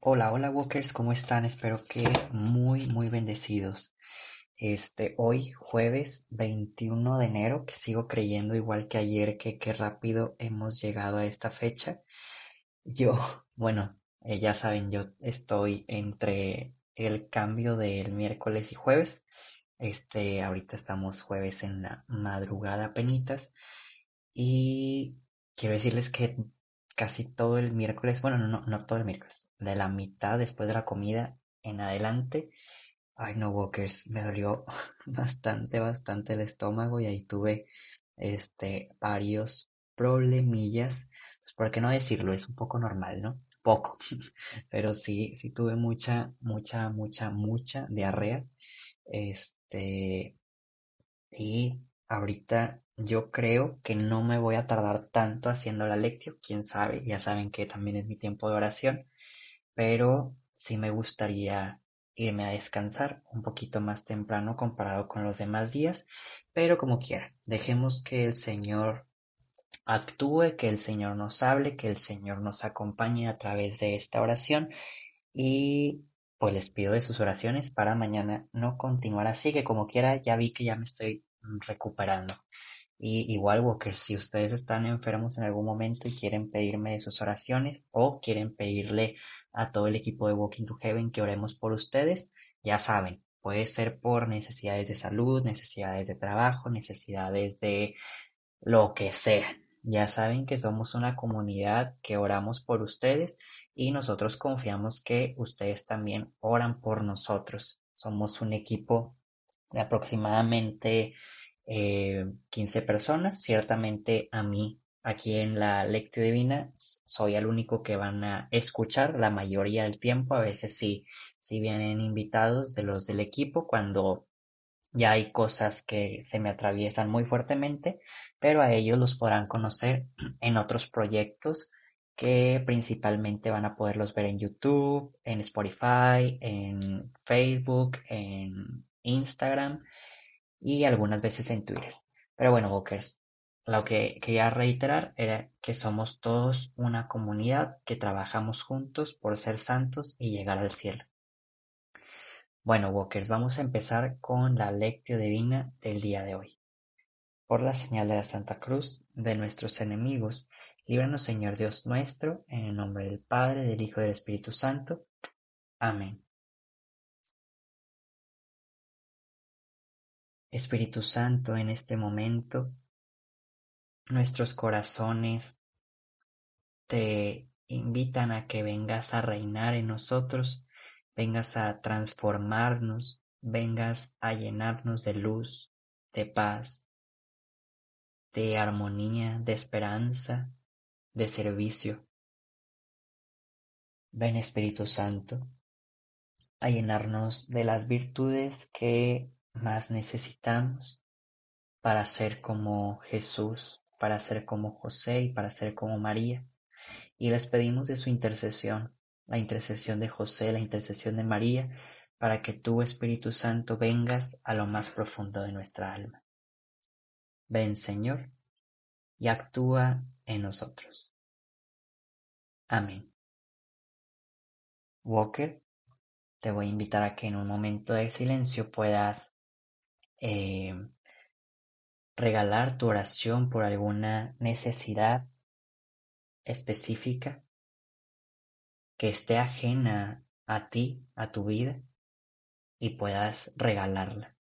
Hola, hola Walkers, ¿cómo están? Espero que muy, muy bendecidos. Este, hoy, jueves 21 de enero, que sigo creyendo igual que ayer que qué rápido hemos llegado a esta fecha. Yo, bueno, eh, ya saben, yo estoy entre el cambio del miércoles y jueves. Este, ahorita estamos jueves en la madrugada penitas. Y quiero decirles que casi todo el miércoles, bueno, no, no, todo el miércoles, de la mitad después de la comida en adelante, ay no, Walkers, me dolió bastante, bastante el estómago y ahí tuve, este, varios problemillas, pues por qué no decirlo, es un poco normal, ¿no? Poco, pero sí, sí tuve mucha, mucha, mucha, mucha diarrea, este, y ahorita yo creo que no me voy a tardar tanto haciendo la lectio, quién sabe, ya saben que también es mi tiempo de oración, pero sí me gustaría irme a descansar un poquito más temprano comparado con los demás días, pero como quiera, dejemos que el Señor actúe, que el Señor nos hable, que el Señor nos acompañe a través de esta oración y pues les pido de sus oraciones para mañana no continuar así, que como quiera ya vi que ya me estoy recuperando. Y igual, Walker, si ustedes están enfermos en algún momento y quieren pedirme de sus oraciones o quieren pedirle a todo el equipo de Walking to Heaven que oremos por ustedes, ya saben, puede ser por necesidades de salud, necesidades de trabajo, necesidades de lo que sea. Ya saben que somos una comunidad que oramos por ustedes y nosotros confiamos que ustedes también oran por nosotros. Somos un equipo de aproximadamente eh, 15 personas. Ciertamente a mí, aquí en la Lectio Divina, soy el único que van a escuchar la mayoría del tiempo. A veces sí, sí vienen invitados de los del equipo cuando ya hay cosas que se me atraviesan muy fuertemente, pero a ellos los podrán conocer en otros proyectos que principalmente van a poderlos ver en YouTube, en Spotify, en Facebook, en Instagram y algunas veces en Twitter. Pero bueno, Walkers, lo que quería reiterar era que somos todos una comunidad que trabajamos juntos por ser santos y llegar al cielo. Bueno, Walkers, vamos a empezar con la lectio divina del día de hoy. Por la señal de la Santa Cruz de nuestros enemigos, líbranos Señor Dios nuestro, en el nombre del Padre, del Hijo y del Espíritu Santo. Amén. Espíritu Santo, en este momento, nuestros corazones te invitan a que vengas a reinar en nosotros, vengas a transformarnos, vengas a llenarnos de luz, de paz, de armonía, de esperanza, de servicio. Ven Espíritu Santo a llenarnos de las virtudes que más necesitamos para ser como Jesús, para ser como José y para ser como María. Y les pedimos de su intercesión, la intercesión de José, la intercesión de María, para que tú, Espíritu Santo, vengas a lo más profundo de nuestra alma. Ven, Señor, y actúa en nosotros. Amén. Walker, te voy a invitar a que en un momento de silencio puedas eh, regalar tu oración por alguna necesidad específica que esté ajena a ti, a tu vida, y puedas regalarla.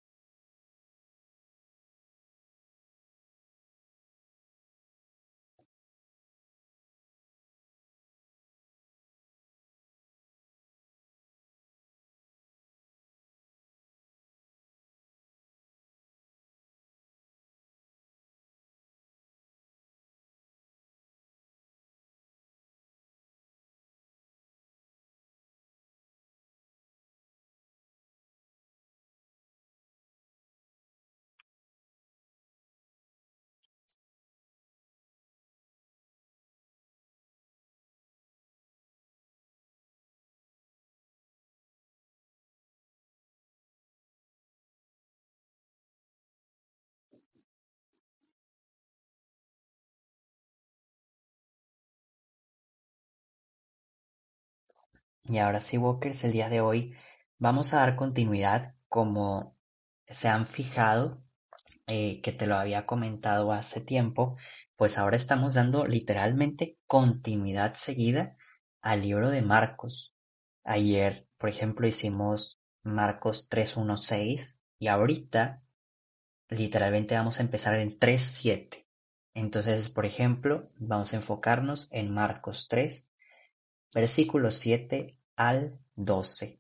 Y ahora sí, Walkers, el día de hoy vamos a dar continuidad como se han fijado, eh, que te lo había comentado hace tiempo, pues ahora estamos dando literalmente continuidad seguida al libro de Marcos. Ayer, por ejemplo, hicimos Marcos 3.1.6 y ahorita literalmente vamos a empezar en 3.7. Entonces, por ejemplo, vamos a enfocarnos en Marcos 3, versículos 7 al 12.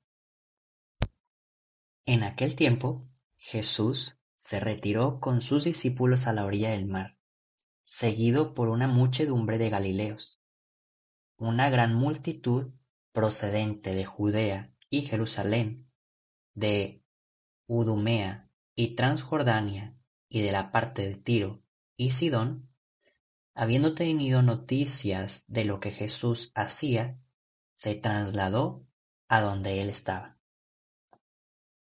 En aquel tiempo, Jesús se retiró con sus discípulos a la orilla del mar, seguido por una muchedumbre de Galileos. Una gran multitud procedente de Judea y Jerusalén, de Udumea y Transjordania y de la parte de Tiro y Sidón, habiendo tenido noticias de lo que Jesús hacía, se trasladó a donde él estaba.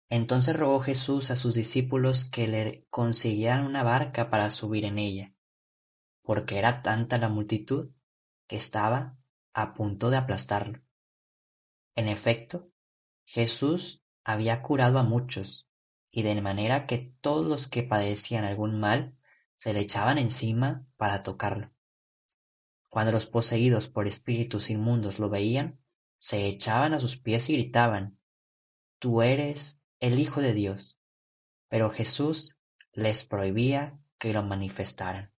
Entonces rogó Jesús a sus discípulos que le consiguieran una barca para subir en ella, porque era tanta la multitud que estaba a punto de aplastarlo. En efecto, Jesús había curado a muchos, y de manera que todos los que padecían algún mal se le echaban encima para tocarlo. Cuando los poseídos por espíritus inmundos lo veían, se echaban a sus pies y gritaban, Tú eres el Hijo de Dios. Pero Jesús les prohibía que lo manifestaran.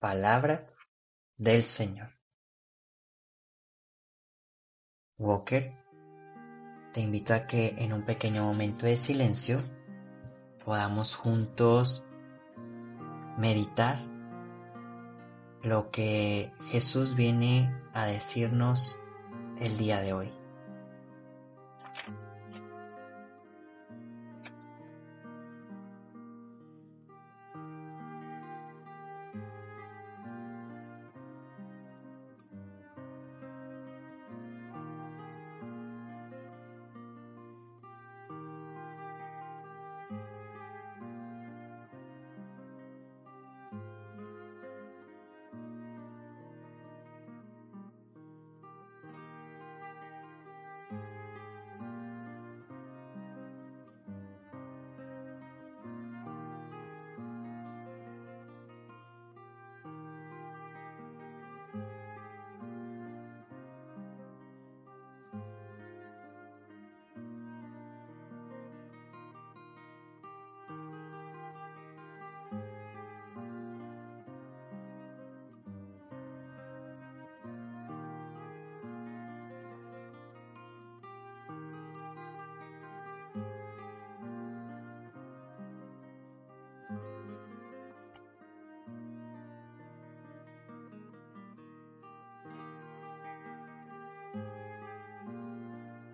Palabra del Señor. Walker, te invito a que en un pequeño momento de silencio podamos juntos meditar lo que Jesús viene a decirnos el día de hoy.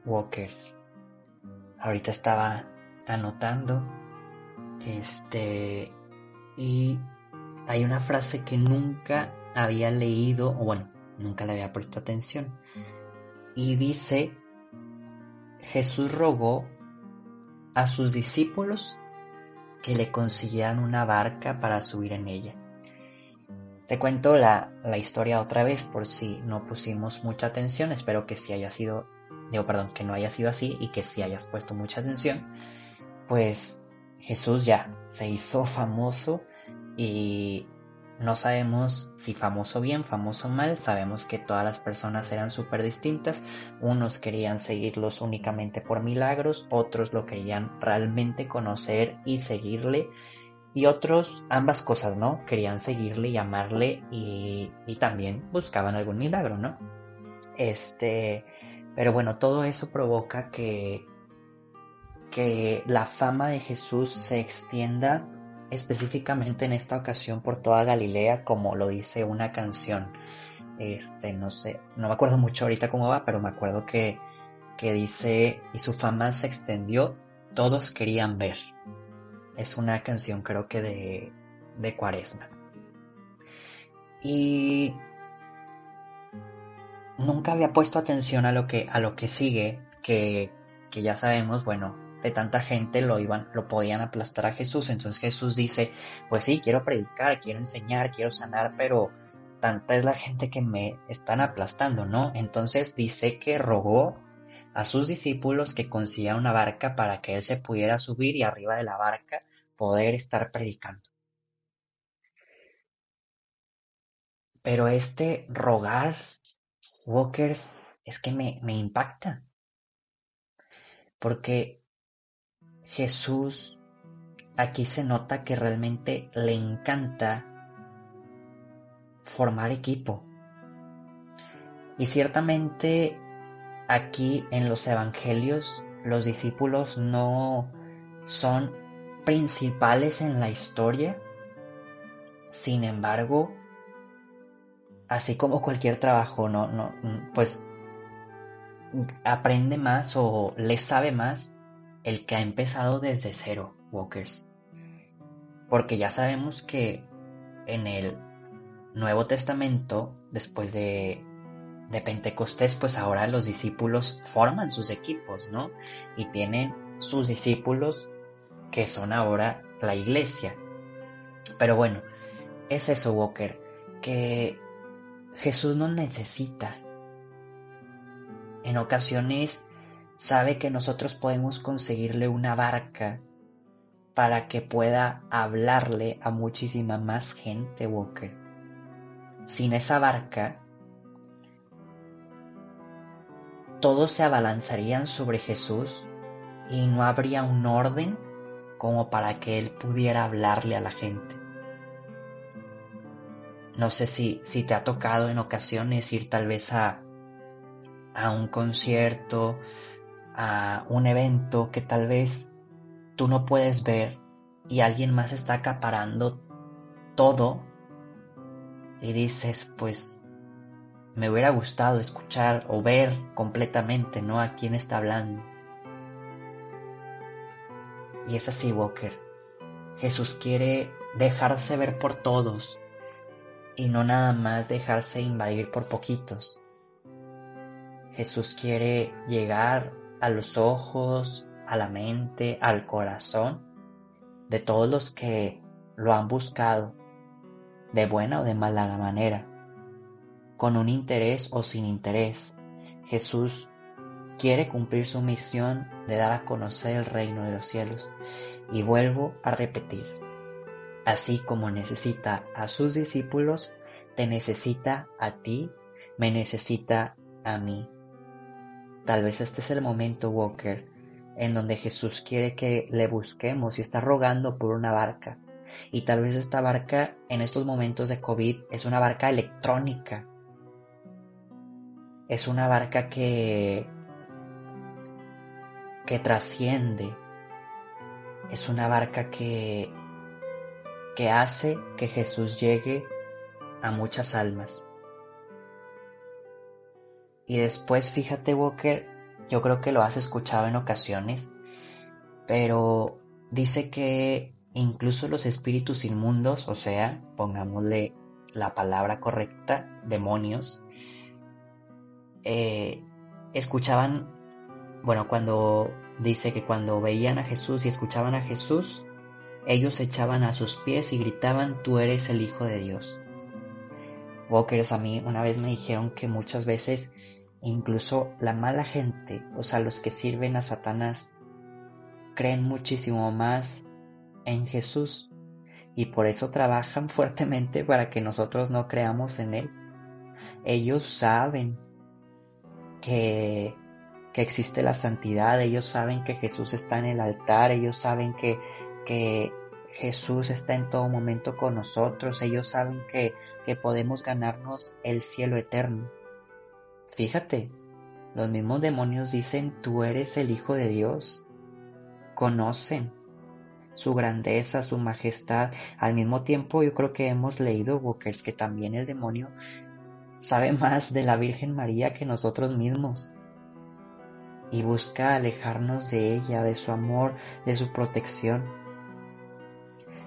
Walkers. Ahorita estaba anotando este y hay una frase que nunca había leído o bueno, nunca le había puesto atención y dice Jesús rogó a sus discípulos que le consiguieran una barca para subir en ella. Te cuento la, la, historia otra vez por si no pusimos mucha atención, espero que sí haya sido digo, perdón, que no haya sido así y que si hayas puesto mucha atención, pues Jesús ya se hizo famoso y no sabemos si famoso bien, famoso mal, sabemos que todas las personas eran súper distintas, unos querían seguirlos únicamente por milagros, otros lo querían realmente conocer y seguirle, y otros ambas cosas, ¿no? Querían seguirle y amarle y, y también buscaban algún milagro, ¿no? Este, pero bueno, todo eso provoca que, que la fama de Jesús se extienda específicamente en esta ocasión por toda Galilea, como lo dice una canción. Este, no sé, no me acuerdo mucho ahorita cómo va, pero me acuerdo que, que dice, y su fama se extendió, todos querían ver. Es una canción creo que de, de Cuaresma. Y nunca había puesto atención a lo que, a lo que sigue, que, que ya sabemos, bueno, de tanta gente lo iban, lo podían aplastar a Jesús. Entonces Jesús dice, pues sí, quiero predicar, quiero enseñar, quiero sanar, pero tanta es la gente que me están aplastando, ¿no? Entonces dice que rogó a sus discípulos que consiguieran una barca para que él se pudiera subir y arriba de la barca poder estar predicando. Pero este rogar, Walkers, es que me, me impacta. Porque Jesús aquí se nota que realmente le encanta formar equipo. Y ciertamente aquí en los evangelios los discípulos no son principales en la historia. Sin embargo, así como cualquier trabajo, no, no, pues aprende más o le sabe más el que ha empezado desde cero, Walkers. Porque ya sabemos que en el Nuevo Testamento, después de, de Pentecostés, pues ahora los discípulos forman sus equipos, ¿no? Y tienen sus discípulos que son ahora la iglesia. Pero bueno, es eso, Walker, que Jesús nos necesita. En ocasiones sabe que nosotros podemos conseguirle una barca para que pueda hablarle a muchísima más gente, Walker. Sin esa barca, todos se abalanzarían sobre Jesús y no habría un orden como para que Él pudiera hablarle a la gente. No sé si, si te ha tocado en ocasiones ir tal vez a, a un concierto, a un evento que tal vez tú no puedes ver y alguien más está acaparando todo y dices, pues me hubiera gustado escuchar o ver completamente, ¿no? A quién está hablando. Y es así, Walker. Jesús quiere dejarse ver por todos, y no nada más dejarse invadir por poquitos. Jesús quiere llegar a los ojos, a la mente, al corazón de todos los que lo han buscado, de buena o de mala manera, con un interés o sin interés. Jesús quiere cumplir su misión de dar a conocer el reino de los cielos. Y vuelvo a repetir, Así como necesita a sus discípulos, te necesita a ti, me necesita a mí. Tal vez este es el momento, Walker, en donde Jesús quiere que le busquemos y está rogando por una barca. Y tal vez esta barca en estos momentos de COVID es una barca electrónica. Es una barca que que trasciende. Es una barca que que hace que Jesús llegue a muchas almas. Y después, fíjate Walker, yo creo que lo has escuchado en ocasiones, pero dice que incluso los espíritus inmundos, o sea, pongámosle la palabra correcta, demonios, eh, escuchaban, bueno, cuando dice que cuando veían a Jesús y escuchaban a Jesús, ellos se echaban a sus pies y gritaban, tú eres el Hijo de Dios. Walkers a mí una vez me dijeron que muchas veces incluso la mala gente, o sea, los que sirven a Satanás, creen muchísimo más en Jesús y por eso trabajan fuertemente para que nosotros no creamos en Él. Ellos saben que, que existe la santidad, ellos saben que Jesús está en el altar, ellos saben que que Jesús está en todo momento con nosotros, ellos saben que, que podemos ganarnos el cielo eterno. Fíjate, los mismos demonios dicen, tú eres el Hijo de Dios. Conocen su grandeza, su majestad. Al mismo tiempo, yo creo que hemos leído, Walkers, que también el demonio sabe más de la Virgen María que nosotros mismos. Y busca alejarnos de ella, de su amor, de su protección.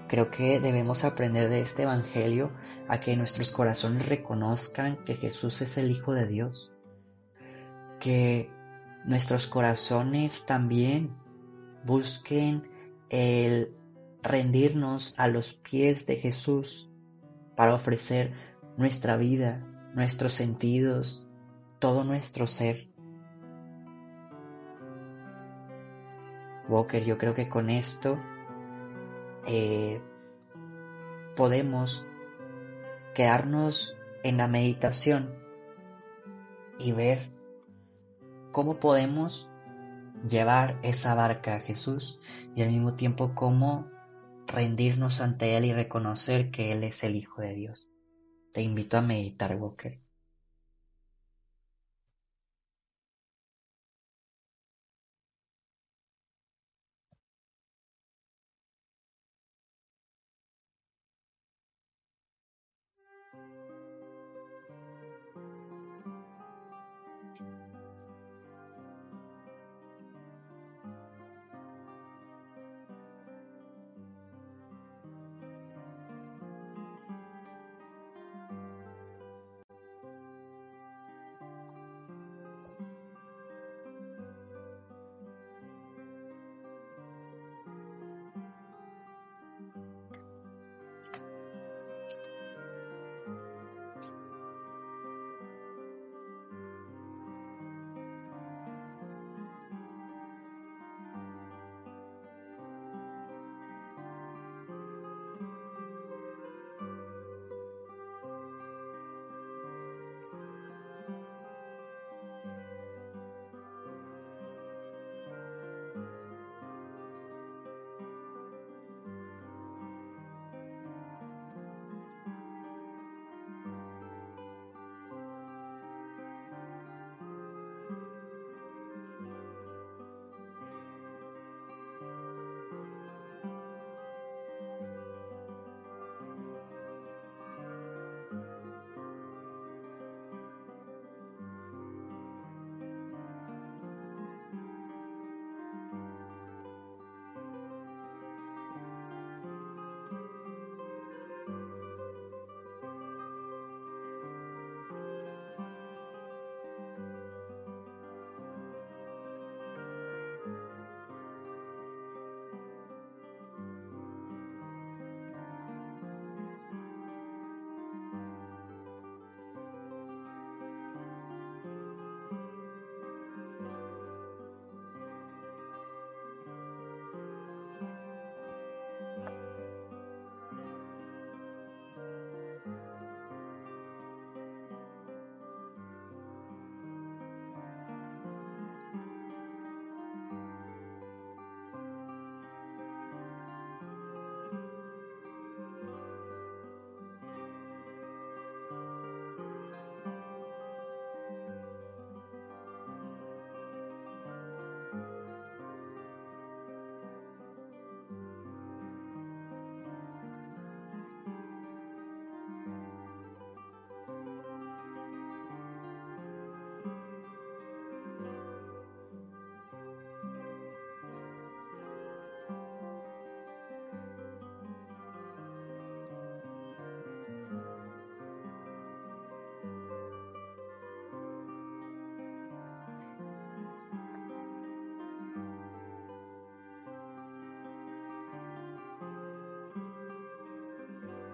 Creo que debemos aprender de este Evangelio a que nuestros corazones reconozcan que Jesús es el Hijo de Dios. Que nuestros corazones también busquen el rendirnos a los pies de Jesús para ofrecer nuestra vida, nuestros sentidos, todo nuestro ser. Walker, yo creo que con esto eh, podemos quedarnos en la meditación y ver cómo podemos llevar esa barca a Jesús y al mismo tiempo cómo rendirnos ante Él y reconocer que Él es el Hijo de Dios. Te invito a meditar, Walker.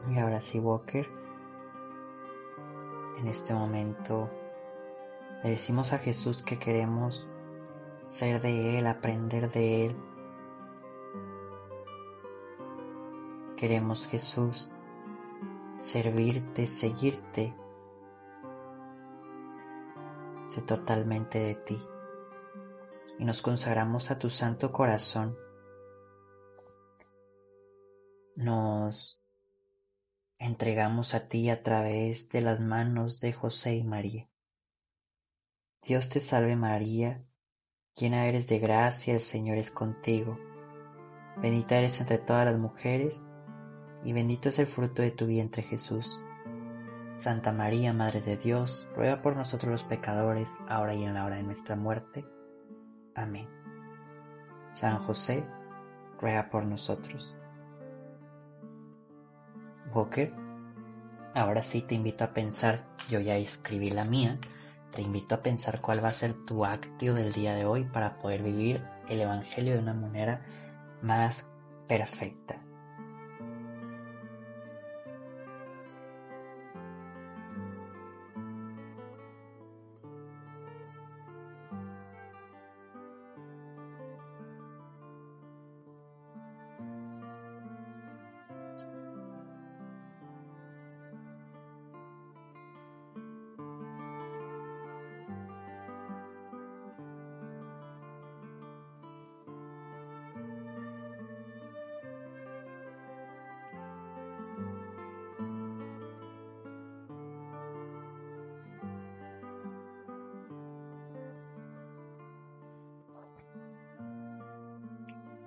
Y ahora sí, Walker, en este momento le decimos a Jesús que queremos ser de Él, aprender de Él. Queremos, Jesús, servirte, seguirte. Sé totalmente de ti. Y nos consagramos a tu santo corazón. Nos entregamos a ti a través de las manos de José y María. Dios te salve María, llena eres de gracia, el Señor es contigo. Bendita eres entre todas las mujeres, y bendito es el fruto de tu vientre Jesús. Santa María, Madre de Dios, ruega por nosotros los pecadores, ahora y en la hora de nuestra muerte. Amén. San José, ruega por nosotros. Ahora sí te invito a pensar, yo ya escribí la mía, te invito a pensar cuál va a ser tu acto del día de hoy para poder vivir el Evangelio de una manera más perfecta.